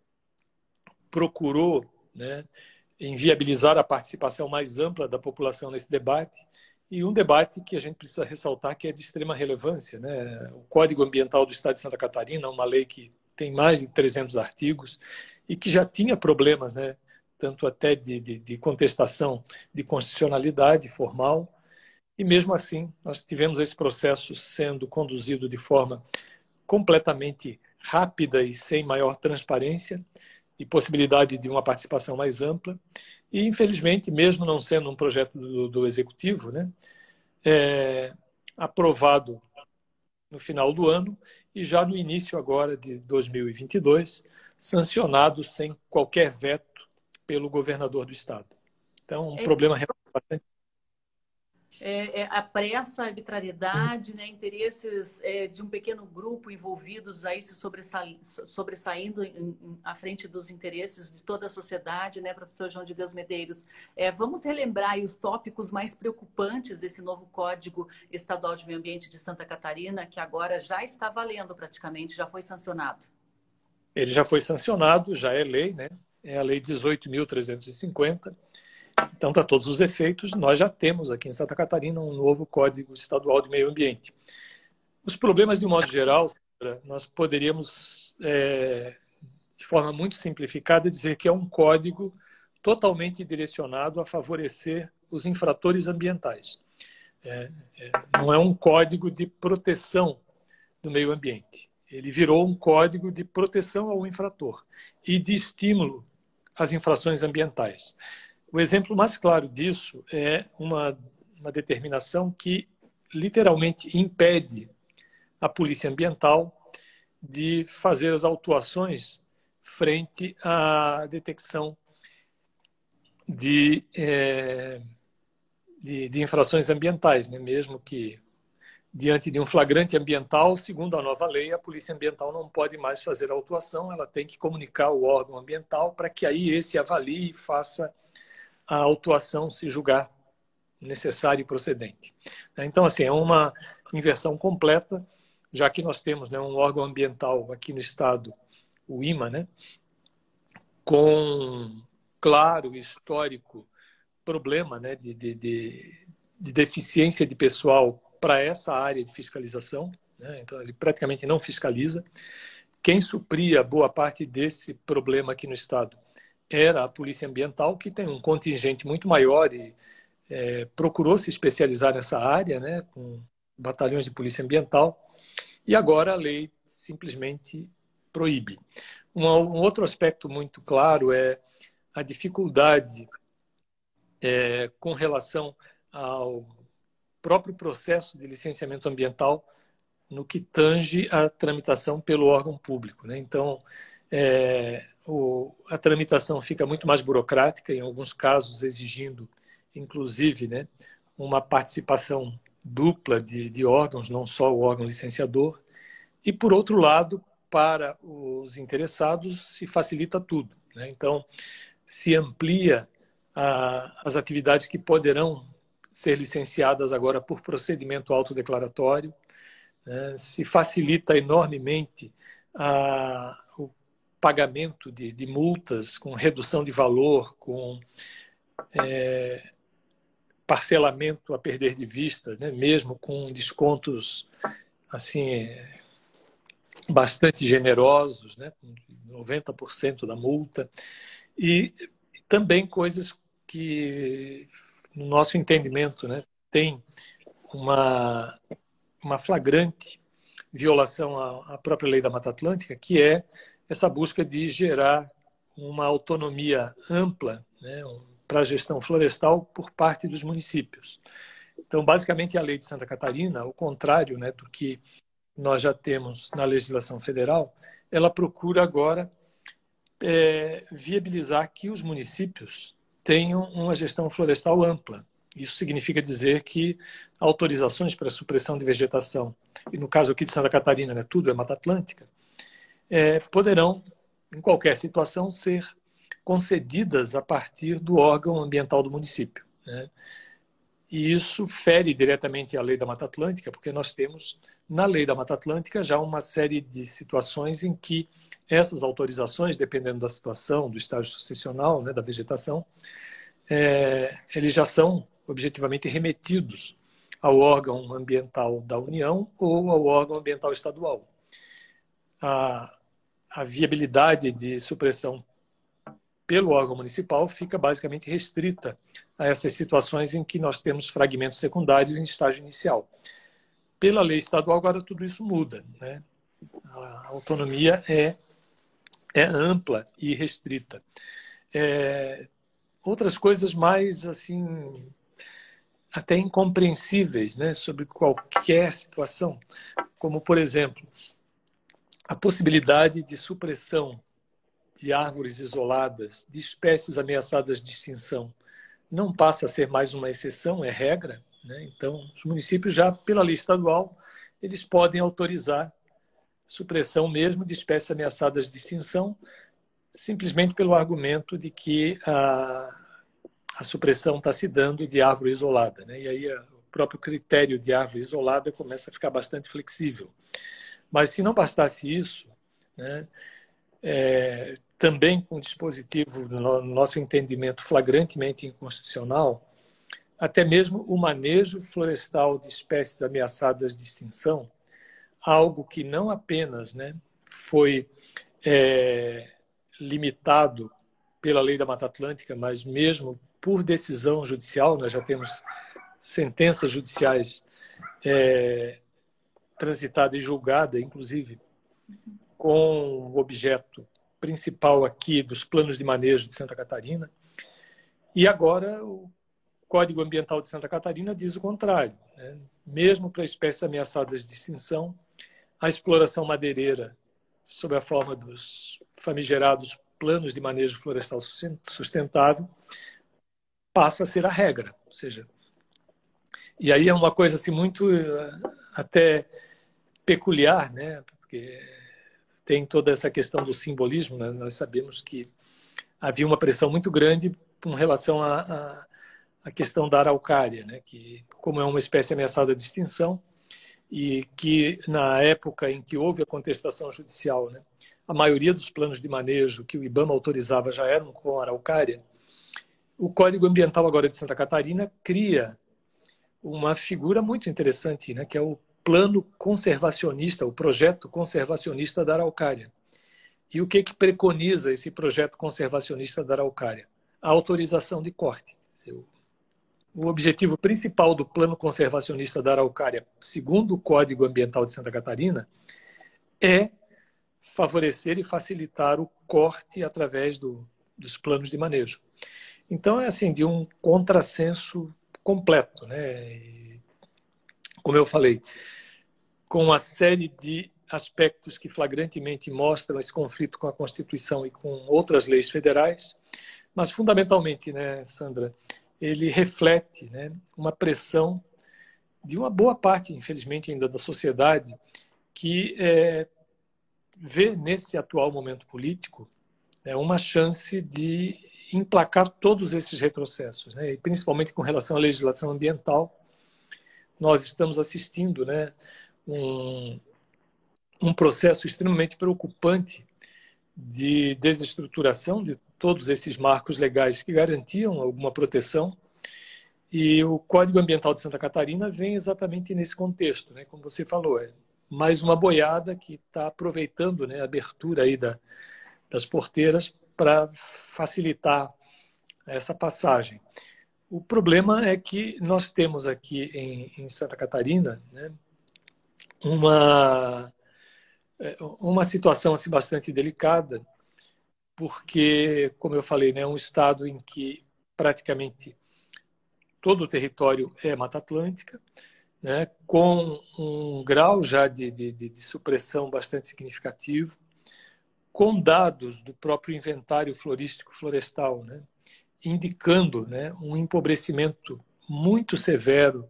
procurou né, inviabilizar a participação mais ampla da população nesse debate, e um debate que a gente precisa ressaltar que é de extrema relevância. Né? O Código Ambiental do Estado de Santa Catarina, uma lei que tem mais de 300 artigos e que já tinha problemas, né? tanto até de, de, de contestação de constitucionalidade formal, e mesmo assim, nós tivemos esse processo sendo conduzido de forma completamente rápida e sem maior transparência e possibilidade de uma participação mais ampla. E, infelizmente, mesmo não sendo um projeto do, do Executivo, né, é, aprovado no final do ano e já no início agora de 2022, sancionado sem qualquer veto pelo governador do Estado. Então, um é. problema bastante é, é, a pressa, a arbitrariedade, né, interesses é, de um pequeno grupo envolvidos aí se sobressa, sobressaindo em, em, à frente dos interesses de toda a sociedade, né, professor João de Deus Medeiros. É, vamos relembrar os tópicos mais preocupantes desse novo Código Estadual de Meio Ambiente de Santa Catarina, que agora já está valendo praticamente, já foi sancionado. Ele já foi sancionado, já é lei, né? É a Lei 18.350 então, para todos os efeitos, nós já temos aqui em Santa Catarina um novo Código Estadual de Meio Ambiente. Os problemas, de um modo geral, nós poderíamos, é, de forma muito simplificada, dizer que é um código totalmente direcionado a favorecer os infratores ambientais. É, é, não é um código de proteção do meio ambiente. Ele virou um código de proteção ao infrator e de estímulo às infrações ambientais. O exemplo mais claro disso é uma, uma determinação que literalmente impede a polícia ambiental de fazer as autuações frente à detecção de, é, de, de, infrações ambientais, né? mesmo que diante de um flagrante ambiental, segundo a nova lei, a polícia ambiental não pode mais fazer a autuação, ela tem que comunicar ao órgão ambiental para que aí esse avalie e faça a autuação se julgar necessária e procedente. Então, assim, é uma, inversão completa, já que nós temos né, um órgão ambiental aqui no estado, o IMA, né, com claro histórico problema né, de, de, de, de deficiência de pessoal para essa área de fiscalização, né, então ele praticamente não fiscaliza. Quem supria boa parte desse problema aqui no estado era a Polícia Ambiental, que tem um contingente muito maior e é, procurou se especializar nessa área, né, com batalhões de Polícia Ambiental, e agora a lei simplesmente proíbe. Um, um outro aspecto muito claro é a dificuldade é, com relação ao próprio processo de licenciamento ambiental no que tange a tramitação pelo órgão público. Né? Então, é, o, a tramitação fica muito mais burocrática, em alguns casos exigindo, inclusive, né, uma participação dupla de, de órgãos, não só o órgão licenciador. E, por outro lado, para os interessados, se facilita tudo. Né? Então, se amplia a, as atividades que poderão ser licenciadas agora por procedimento autodeclaratório, né? se facilita enormemente a, pagamento de, de, multas com redução de valor, com é, parcelamento a perder de vista, né? mesmo com descontos assim bastante generosos, né? 90% da multa, e também coisas que, no nosso entendimento, né, tem uma, uma flagrante violação à, à própria lei da Mata Atlântica, que é essa busca de gerar uma autonomia ampla né, para a gestão florestal por parte dos municípios. Então, basicamente, a lei de Santa Catarina, ao contrário né, do que nós já temos na legislação federal, ela procura agora é, viabilizar que os municípios tenham uma gestão florestal ampla. Isso significa dizer que autorizações para supressão de vegetação, e no caso aqui de Santa Catarina, né, tudo é Mata Atlântica, é, poderão, em qualquer situação, ser concedidas a partir do órgão ambiental do município. Né? E isso fere diretamente a lei da Mata Atlântica, porque nós temos na lei da Mata Atlântica já uma série de situações em que essas autorizações, dependendo da situação, do estágio sucessional, né, da vegetação, é, eles já são objetivamente remetidos ao órgão ambiental da União ou ao órgão ambiental estadual. A, a viabilidade de supressão pelo órgão municipal fica basicamente restrita a essas situações em que nós temos fragmentos secundários em estágio inicial. Pela lei estadual, agora tudo isso muda. Né? A autonomia é, é ampla e restrita. É, outras coisas mais assim até incompreensíveis né, sobre qualquer situação, como, por exemplo, a possibilidade de supressão de árvores isoladas, de espécies ameaçadas de extinção, não passa a ser mais uma exceção, é regra. Né? Então, os municípios já, pela lei estadual, eles podem autorizar supressão mesmo de espécies ameaçadas de extinção, simplesmente pelo argumento de que a, a supressão está se dando de árvore isolada. Né? E aí a, o próprio critério de árvore isolada começa a ficar bastante flexível. Mas se não bastasse isso, né, é, também com um dispositivo, no nosso entendimento, flagrantemente inconstitucional, até mesmo o manejo florestal de espécies ameaçadas de extinção, algo que não apenas né, foi é, limitado pela lei da Mata Atlântica, mas mesmo por decisão judicial, nós já temos sentenças judiciais é, transitadas e julgadas, inclusive, com o objeto principal aqui dos planos de manejo de Santa Catarina. E agora o Código Ambiental de Santa Catarina diz o contrário. Né? Mesmo para espécies ameaçadas de extinção, a exploração madeireira, sob a forma dos famigerados planos de manejo florestal sustentável, passa a ser a regra. Ou seja, e aí é uma coisa assim muito eh, até peculiar, né? Porque tem toda essa questão do simbolismo. Né? Nós sabemos que havia uma pressão muito grande com relação à, questão da araucária, né? que, como é uma espécie ameaçada de extinção, e que na época em que houve a contestação judicial, né, a maioria dos planos de manejo que o IBAMA autorizava já eram com araucária, o Código Ambiental agora de Santa Catarina cria uma figura muito interessante, né, que é o plano conservacionista, o projeto conservacionista da araucária. E o que, que preconiza esse projeto conservacionista da araucária? A autorização de corte. O objetivo principal do plano conservacionista da araucária, segundo o Código Ambiental de Santa Catarina, é favorecer e facilitar o corte através do, dos planos de manejo. Então, é assim, de um contrassenso completo. Né? E, como eu falei, com uma série de aspectos que flagrantemente mostram esse conflito com a Constituição e com outras leis federais, mas fundamentalmente, né, Sandra, ele reflete né, uma pressão de uma boa parte, infelizmente, ainda da sociedade que é, vê nesse atual momento político né, uma chance de emplacar todos esses retrocessos, né, e principalmente com relação à legislação ambiental. Nós estamos assistindo né, um, um processo extremamente preocupante de desestruturação de todos esses marcos legais que garantiam alguma proteção. E o Código Ambiental de Santa Catarina vem exatamente nesse contexto, né? como você falou, é mais uma boiada que está aproveitando né, a abertura aí da, das porteiras para facilitar essa passagem. O problema é que nós temos aqui em, em Santa Catarina né, uma, é, uma situação assim, bastante delicada, porque, como eu falei, né, é um estado em que praticamente todo o território é Mata Atlântica, né, com um grau já de, de, de supressão bastante significativo, com dados do próprio inventário florístico florestal, né, indicando né, um empobrecimento muito severo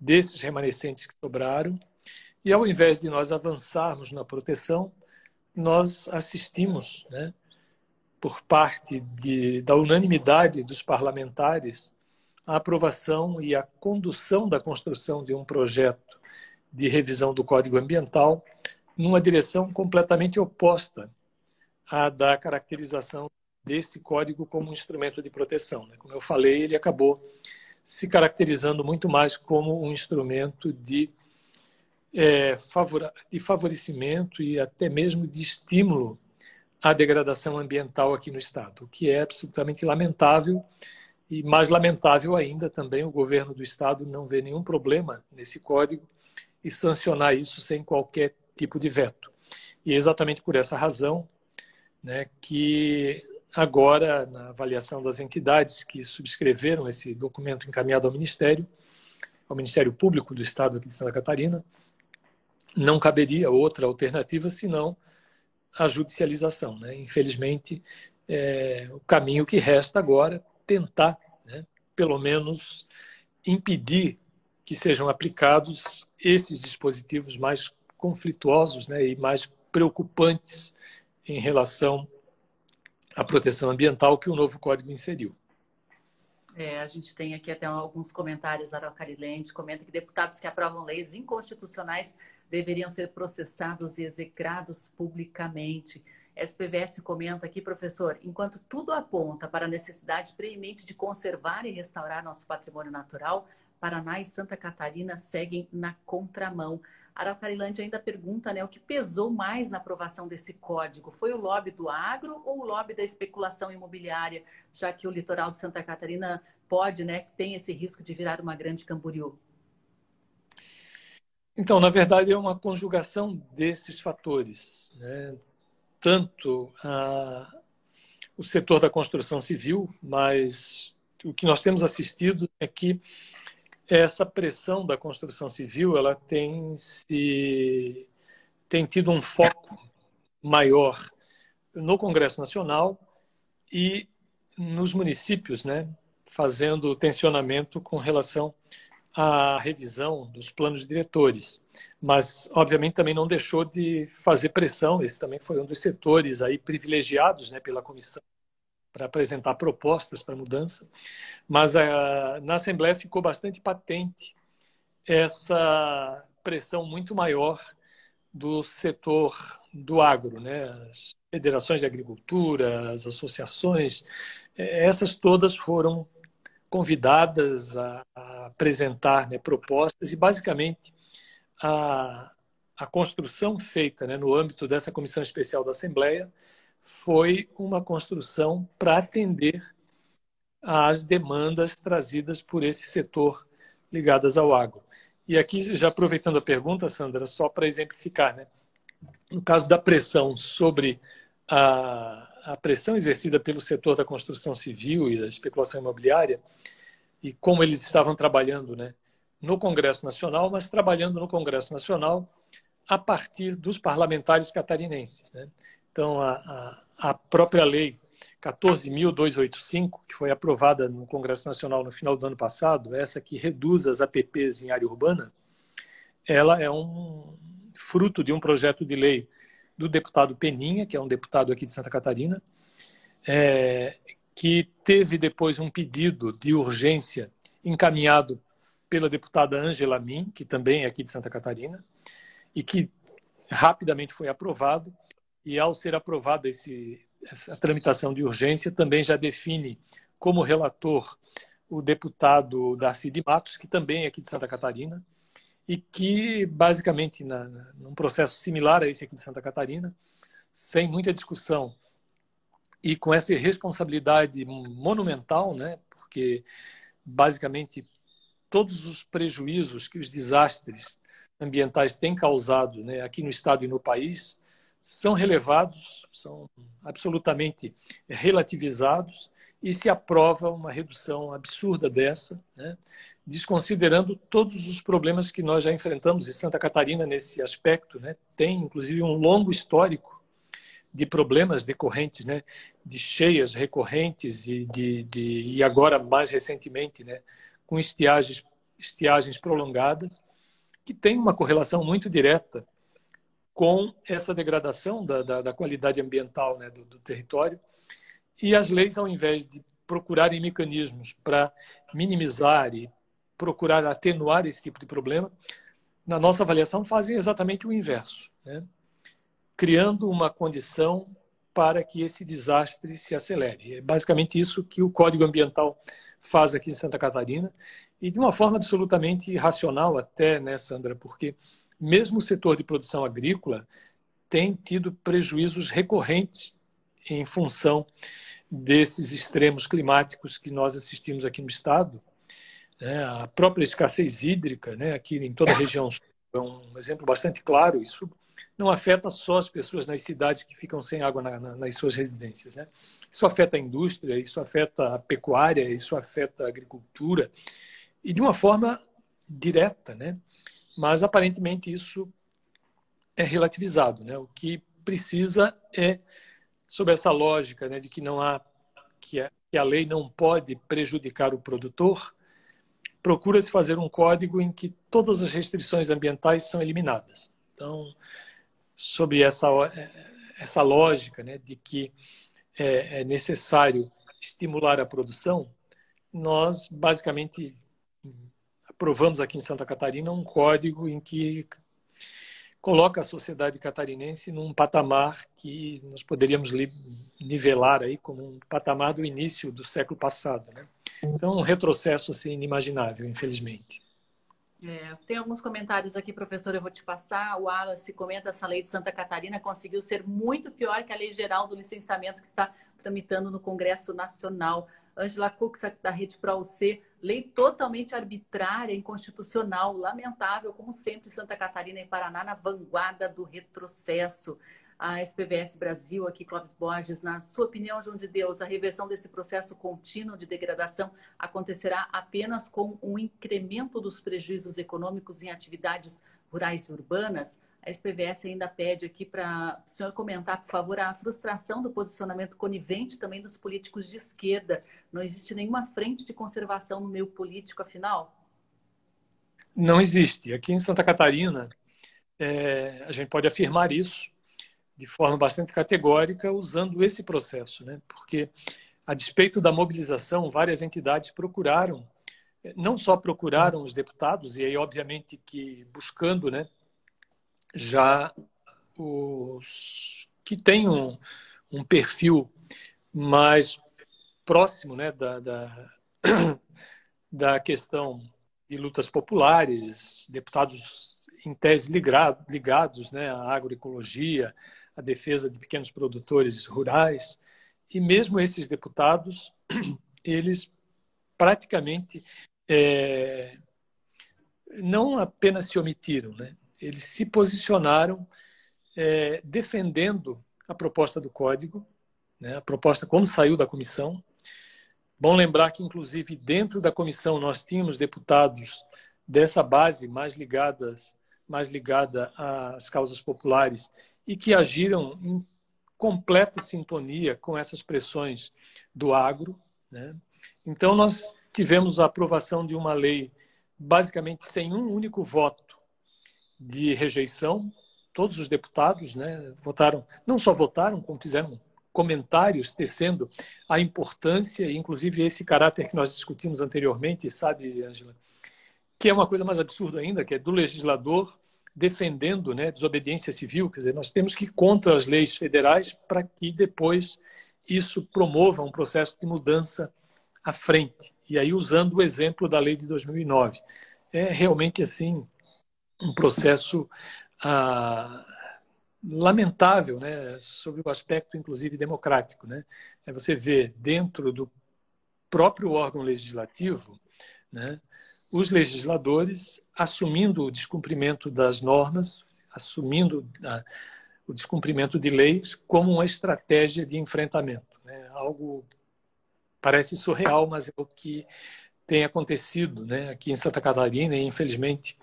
desses remanescentes que sobraram. E ao invés de nós avançarmos na proteção, nós assistimos, né, por parte de, da unanimidade dos parlamentares, a aprovação e a condução da construção de um projeto de revisão do Código Ambiental numa direção completamente oposta à da caracterização desse código como um instrumento de proteção. Né? Como eu falei, ele acabou se caracterizando muito mais como um instrumento de, é, favor, de favorecimento e até mesmo de estímulo à degradação ambiental aqui no Estado, o que é absolutamente lamentável e mais lamentável ainda também o governo do Estado não vê nenhum problema nesse código e sancionar isso sem qualquer tipo de veto. E é exatamente por essa razão né, que agora, na avaliação das entidades que subscreveram esse documento encaminhado ao Ministério, ao Ministério Público do Estado aqui de Santa Catarina, não caberia outra alternativa senão a judicialização. Né? Infelizmente, é, o caminho que resta agora tentar, né, pelo menos, impedir que sejam aplicados esses dispositivos mais conflituosos né, e mais preocupantes em relação à proteção ambiental que o novo código inseriu. É, a gente tem aqui até alguns comentários. Araucarilente comenta que deputados que aprovam leis inconstitucionais deveriam ser processados e execrados publicamente. SPVS comenta aqui, professor, enquanto tudo aponta para a necessidade preemente de conservar e restaurar nosso patrimônio natural, Paraná e Santa Catarina seguem na contramão. Araucarilândia ainda pergunta né, o que pesou mais na aprovação desse código. Foi o lobby do agro ou o lobby da especulação imobiliária, já que o litoral de Santa Catarina pode, né, tem esse risco de virar uma grande Camboriú? Então, na verdade, é uma conjugação desses fatores. Né? tanto a, o setor da construção civil, mas o que nós temos assistido é que essa pressão da construção civil ela tem se tem tido um foco maior no Congresso Nacional e nos municípios, né, fazendo tensionamento com relação a revisão dos planos diretores, mas obviamente também não deixou de fazer pressão. Esse também foi um dos setores aí privilegiados, né, pela comissão para apresentar propostas para mudança. Mas a, na Assembleia ficou bastante patente essa pressão muito maior do setor do agro, né? As federações de agricultura, as associações, eh, essas todas foram convidadas a, a apresentar né, propostas e basicamente a, a construção feita né, no âmbito dessa comissão especial da Assembleia foi uma construção para atender às demandas trazidas por esse setor ligadas ao agro. E aqui, já aproveitando a pergunta, Sandra, só para exemplificar, né? no caso da pressão sobre a, a pressão exercida pelo setor da construção civil e da especulação imobiliária, e como eles estavam trabalhando né, no Congresso Nacional, mas trabalhando no Congresso Nacional a partir dos parlamentares catarinenses. Né? Então, a, a, a própria lei 14.285, que foi aprovada no Congresso Nacional no final do ano passado, essa que reduz as APPs em área urbana, ela é um fruto de um projeto de lei do deputado Peninha, que é um deputado aqui de Santa Catarina, é, que teve depois um pedido de urgência encaminhado pela deputada Angela Min, que também é aqui de Santa Catarina, e que rapidamente foi aprovado. E ao ser aprovado esse, essa tramitação de urgência também já define como relator o deputado Darcy de Matos, que também é aqui de Santa Catarina, e que, basicamente, na, num processo similar a esse aqui de Santa Catarina, sem muita discussão e com essa responsabilidade monumental, né, porque, basicamente, todos os prejuízos que os desastres ambientais têm causado né, aqui no Estado e no país são relevados, são absolutamente relativizados e se aprova uma redução absurda dessa, né? desconsiderando todos os problemas que nós já enfrentamos. E Santa Catarina, nesse aspecto, né? tem inclusive um longo histórico de problemas decorrentes, né? de cheias recorrentes e, de, de, e agora, mais recentemente, né? com estiagens, estiagens prolongadas, que tem uma correlação muito direta com essa degradação da, da, da qualidade ambiental né, do, do, território. E as leis, ao invés de procurarem mecanismos para minimizar e procurar atenuar esse tipo de problema, na nossa avaliação, fazem exatamente o inverso, né? criando uma condição para que esse desastre se acelere. É basicamente isso que o Código Ambiental faz aqui em Santa Catarina, e de uma forma absolutamente racional até, né, Sandra, porque mesmo o setor de produção agrícola tem tido prejuízos recorrentes em função desses extremos climáticos que nós assistimos aqui no estado. Né? A própria escassez hídrica, né? aqui em toda a região é um exemplo bastante claro. Isso não afeta só as pessoas nas cidades que ficam sem água na, na, nas suas residências. Né? Isso afeta a indústria, isso afeta a pecuária, isso afeta a agricultura, e de uma forma direta. Né? Mas aparentemente isso é relativizado, né? O que precisa é sob essa lógica, né, de que não há que a, que a lei não pode prejudicar o produtor, procura-se fazer um código em que todas as restrições ambientais são eliminadas. Então, sobre essa essa lógica, né, de que é, é necessário estimular a produção, nós basicamente aprovamos aqui em Santa Catarina um código em que coloca a sociedade catarinense num patamar que nós poderíamos nivelar aí como um patamar do início do século passado, né? Então, um retrocesso assim inimaginável, infelizmente. É, tem alguns comentários aqui, professor, eu vou te passar. O Wallace comenta essa lei de Santa Catarina conseguiu ser muito pior que a lei geral do licenciamento que está tramitando no Congresso Nacional. Angela Cux, da Rede Pro UC, lei totalmente arbitrária, inconstitucional, lamentável, como sempre, Santa Catarina e Paraná na vanguarda do retrocesso. A SPVS Brasil, aqui, Clóvis Borges, na sua opinião, João de Deus, a reversão desse processo contínuo de degradação acontecerá apenas com um incremento dos prejuízos econômicos em atividades rurais e urbanas? A SPVS ainda pede aqui para o senhor comentar, por favor, a frustração do posicionamento conivente também dos políticos de esquerda. Não existe nenhuma frente de conservação no meio político, afinal? Não existe. Aqui em Santa Catarina, é, a gente pode afirmar isso de forma bastante categórica usando esse processo, né? porque, a despeito da mobilização, várias entidades procuraram não só procuraram os deputados, e aí, obviamente, que buscando né, já os que têm um, um perfil mais próximo né, da, da, da questão de lutas populares, deputados em tese ligado, ligados né, à agroecologia, à defesa de pequenos produtores rurais, e mesmo esses deputados, eles praticamente é, não apenas se omitiram, né? Eles se posicionaram é, defendendo a proposta do código, né? a proposta como saiu da comissão. Bom lembrar que, inclusive, dentro da comissão nós tínhamos deputados dessa base mais ligadas, mais ligada às causas populares e que agiram em completa sintonia com essas pressões do agro. Né? Então, nós tivemos a aprovação de uma lei basicamente sem um único voto de rejeição. Todos os deputados né, votaram, não só votaram, como fizeram comentários tecendo a importância, inclusive esse caráter que nós discutimos anteriormente, sabe, Ângela, que é uma coisa mais absurda ainda, que é do legislador defendendo né, desobediência civil. Quer dizer, nós temos que ir contra as leis federais para que depois isso promova um processo de mudança à frente. E aí, usando o exemplo da lei de 2009. É realmente, assim, um processo ah, lamentável, né, sobre o aspecto, inclusive, democrático. Né? É você vê dentro do próprio órgão legislativo, né, os legisladores assumindo o descumprimento das normas, assumindo a, o descumprimento de leis como uma estratégia de enfrentamento. Né? Algo parece surreal, mas é o que tem acontecido né, aqui em Santa Catarina e, infelizmente,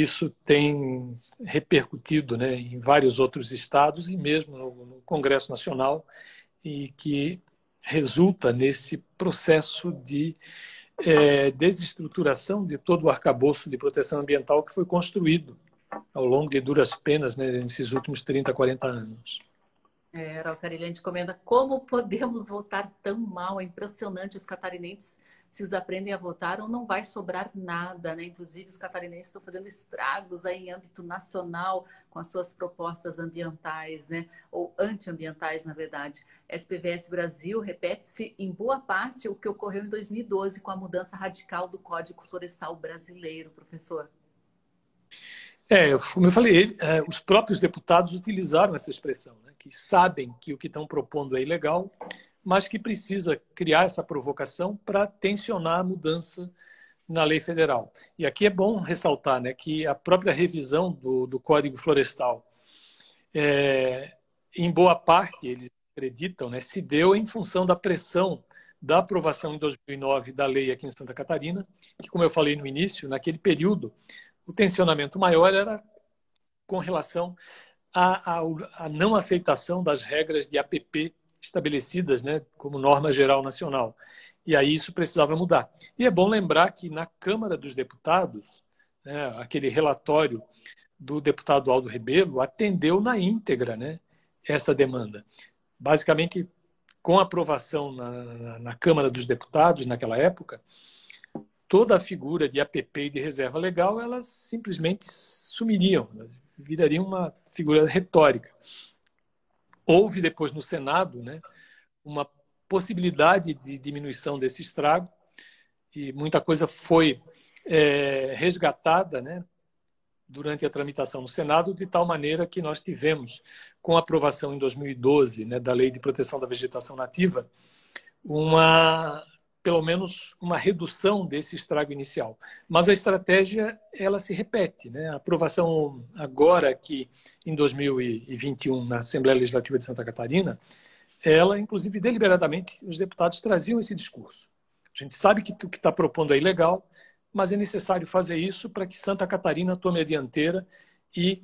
isso tem repercutido né, em vários outros estados e mesmo no, Congresso Nacional e que resulta nesse processo de é, desestruturação de todo o arcabouço de proteção ambiental que foi construído ao longo de duras penas né, nesses últimos 30, 40 anos. É, Carilhante comenta como podemos votar tão mal. É impressionante os catarinenses se aprendem a votar ou não vai sobrar nada, né? Inclusive os catarinenses estão fazendo estragos aí em âmbito nacional com as suas propostas ambientais, né? Ou antiambientais, na verdade. SPVS Brasil repete-se em boa parte o que ocorreu em 2012 com a mudança radical do Código Florestal Brasileiro, professor. É, como eu falei, ele, é, os próprios deputados utilizaram essa expressão que sabem que o que estão propondo é ilegal, mas que precisa criar essa provocação para tensionar a mudança na lei federal. E aqui é bom ressaltar né, que a própria revisão do, do Código Florestal, é, em boa parte, eles acreditam, né, se deu em função da pressão da aprovação em 2009 da lei aqui em Santa Catarina, que, como eu falei no início, naquele período, o tensionamento maior era com relação a, a não aceitação das regras de APP estabelecidas né, como norma geral nacional. E aí isso precisava mudar. E é bom lembrar que na Câmara dos Deputados, né, aquele relatório do deputado Aldo Rebelo atendeu na íntegra né, essa demanda. Basicamente, com aprovação na, na, na, Câmara dos Deputados, naquela época, toda a figura de APP e de reserva legal, elas simplesmente sumiriam, viraria uma figura retórica. Houve depois no Senado né, uma possibilidade de diminuição desse estrago e muita coisa foi é, resgatada né, durante a tramitação no Senado, de tal maneira que nós tivemos, com a aprovação em 2012 né, da Lei de Proteção da Vegetação Nativa, uma pelo menos uma redução desse estrago inicial. Mas a estratégia ela se repete, né? A aprovação agora aqui em 2021 na Assembleia Legislativa de Santa Catarina, ela inclusive deliberadamente os deputados traziam esse discurso. A gente sabe que o que está propondo é ilegal, mas é necessário fazer isso para que Santa Catarina tome a dianteira e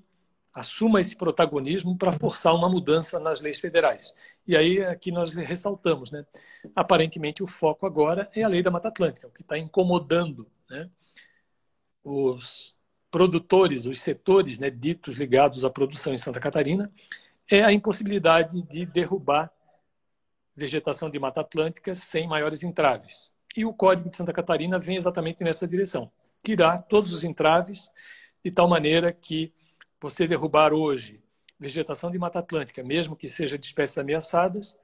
assuma esse protagonismo para forçar uma mudança nas leis federais. E aí aqui nós ressaltamos, né? Aparentemente o foco agora é a lei da Mata Atlântica, o que está incomodando, né? Os produtores, os setores, né, ditos ligados à produção em Santa Catarina, é a impossibilidade de derrubar vegetação de Mata Atlântica sem maiores entraves. E o Código de Santa Catarina vem exatamente nessa direção. Tirar todos os entraves de tal maneira que você derrubar hoje vegetação de Mata Atlântica, mesmo que seja de espécies ameaçadas,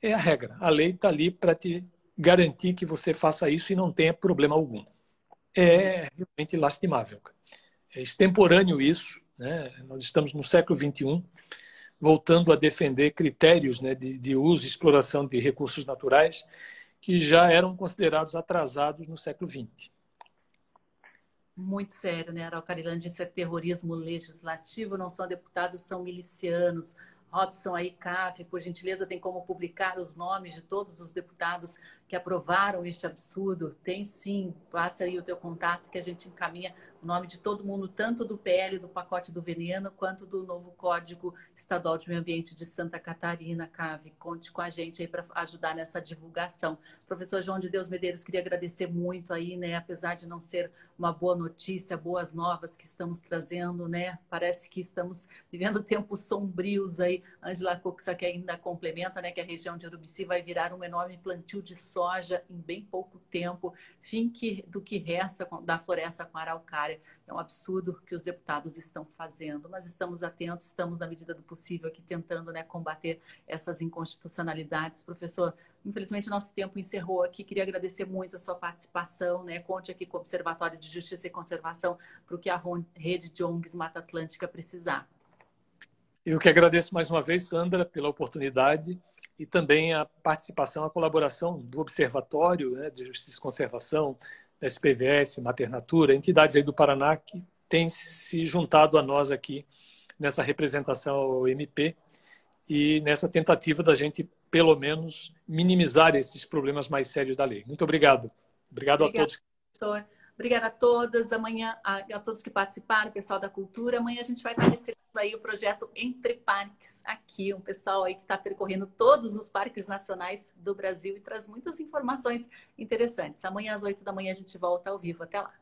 é a regra. A lei está ali para te garantir que você faça isso e não tenha problema algum. É realmente lastimável. É extemporâneo isso. Né? Nós estamos no século XXI, voltando a defender critérios né, de, de uso e exploração de recursos naturais que já eram considerados atrasados no século XX muito sério, né? Araucarilândia, isso é terrorismo legislativo, não são deputados, são milicianos. Robson aí, CAF, por gentileza, tem como publicar os nomes de todos os deputados que aprovaram este absurdo? Tem sim, passa aí o teu contato que a gente encaminha o nome de todo mundo, tanto do PL do pacote do veneno, quanto do novo Código Estadual de Meio Ambiente de Santa Catarina, CAVE. Conte com a gente aí para ajudar nessa divulgação. Professor João de Deus Medeiros, queria agradecer muito aí, né? Apesar de não ser uma boa notícia, boas novas que estamos trazendo, né? Parece que estamos vivendo tempos sombrios aí. Angela Coxa que ainda complementa, né? Que a região de Urubici vai virar um enorme plantio de soja soja em bem pouco tempo, fim que, do que resta da floresta com araucária. É um absurdo que os deputados estão fazendo, mas estamos atentos, estamos na medida do possível aqui tentando né, combater essas inconstitucionalidades. Professor, infelizmente nosso tempo encerrou aqui. Queria agradecer muito a sua participação. Né? Conte aqui com o Observatório de Justiça e Conservação para o que a rede de ONGs Mata Atlântica precisar. Eu que agradeço mais uma vez, Sandra, pela oportunidade e também a participação, a colaboração do Observatório né, de Justiça e Conservação, da SPVS, Maternatura, entidades aí do Paraná que têm se juntado a nós aqui nessa representação ao MP e nessa tentativa da gente, pelo menos, minimizar esses problemas mais sérios da lei. Muito obrigado. Obrigado, obrigado a todos. Professor. Obrigada a todas. Amanhã, a, a, todos que participaram, pessoal da cultura. Amanhã a gente vai estar recebendo aí o projeto Entre Parques aqui, um pessoal aí que está percorrendo todos os parques nacionais do Brasil e traz muitas informações interessantes. Amanhã às 8 da manhã a gente volta ao vivo. Até lá.